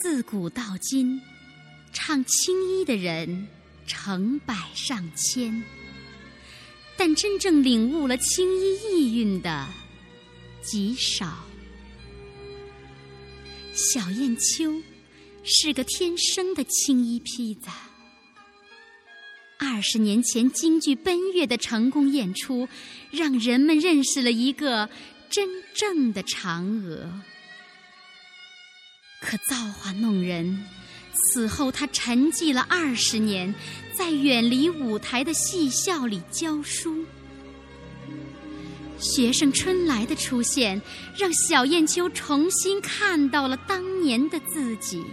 自古到今，唱青衣的人成百上千，但真正领悟了青衣意蕴的极少。小燕秋是个天生的青衣坯子。二十年前京剧《奔月》的成功演出，让人们认识了一个真正的嫦娥。可造化弄人，此后他沉寂了二十年，在远离舞台的戏校里教书。学生春来的出现，让小燕秋重新看到了当年的自己。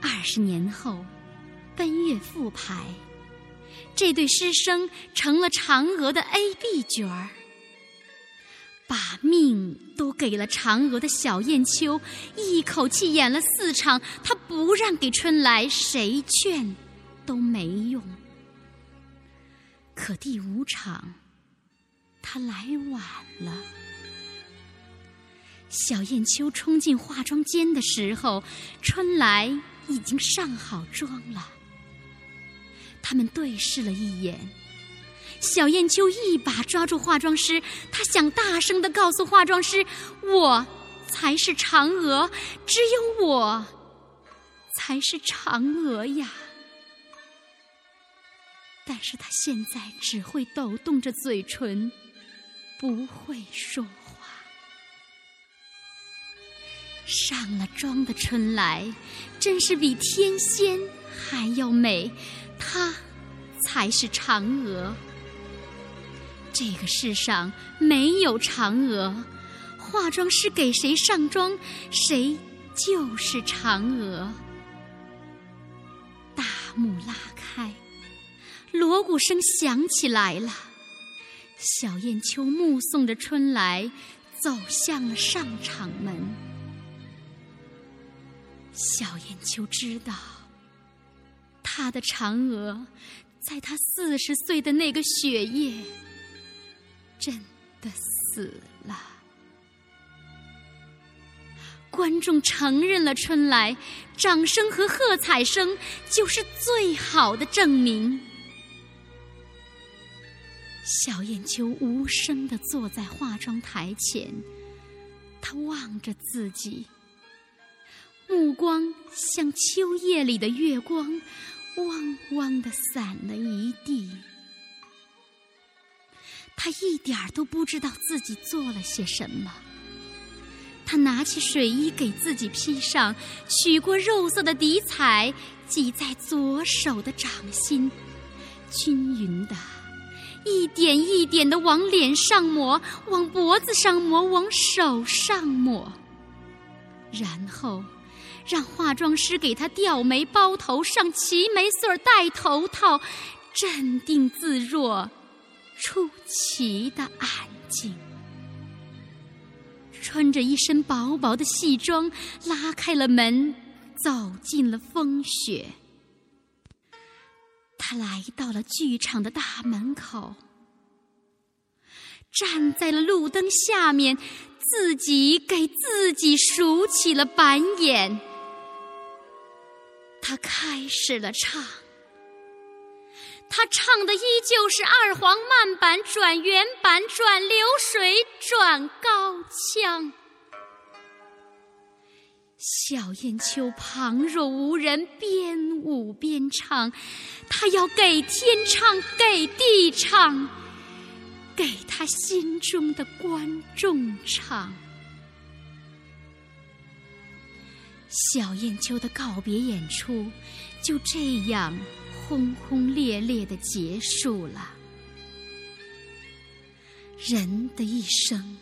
二十年后。奔月复排，这对师生成了嫦娥的 A、B 角儿，把命给了嫦娥的小燕秋，一口气演了四场，他不让给春来，谁劝都没用。可第五场，他来晚了。小燕秋冲进化妆间的时候，春来已经上好妆了。他们对视了一眼，小燕秋一把抓住化妆师，她想大声的告诉化妆师：“我才是嫦娥，只有我才是嫦娥呀！”但是她现在只会抖动着嘴唇，不会说话。上了妆的春来，真是比天仙还要美。她才是嫦娥。这个世上没有嫦娥，化妆师给谁上妆，谁就是嫦娥。大幕拉开，锣鼓声响起来了。小燕秋目送着春来走向了上场门。小燕秋知道。他的嫦娥，在他四十岁的那个雪夜，真的死了。观众承认了春来，掌声和喝彩声就是最好的证明。小燕秋无声的坐在化妆台前，她望着自己，目光像秋夜里的月光。汪汪的散了一地，他一点儿都不知道自己做了些什么。他拿起水衣给自己披上，取过肉色的底彩挤在左手的掌心，均匀的，一点一点的往脸上抹，往脖子上抹，往手上抹，然后。让化妆师给他吊眉、包头、上齐眉穗、戴头套，镇定自若，出奇的安静。穿着一身薄薄的戏装，拉开了门，走进了风雪。他来到了剧场的大门口，站在了路灯下面，自己给自己数起了板眼。他开始了唱，他唱的依旧是二黄慢板转原板转流水转高腔。小燕秋旁若无人，边舞边唱，他要给天唱，给地唱，给他心中的观众唱。小燕秋的告别演出就这样轰轰烈烈的结束了。人的一生，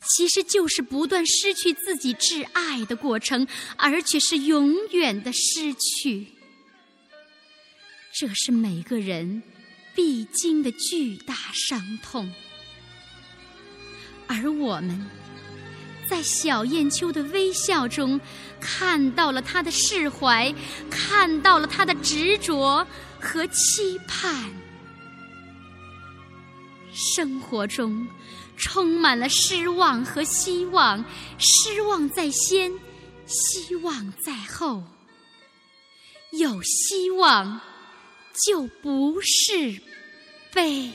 其实就是不断失去自己挚爱的过程，而且是永远的失去。这是每个人必经的巨大伤痛，而我们。在小燕秋的微笑中，看到了他的释怀，看到了他的执着和期盼。生活中充满了失望和希望，失望在先，希望在后，有希望就不是悲。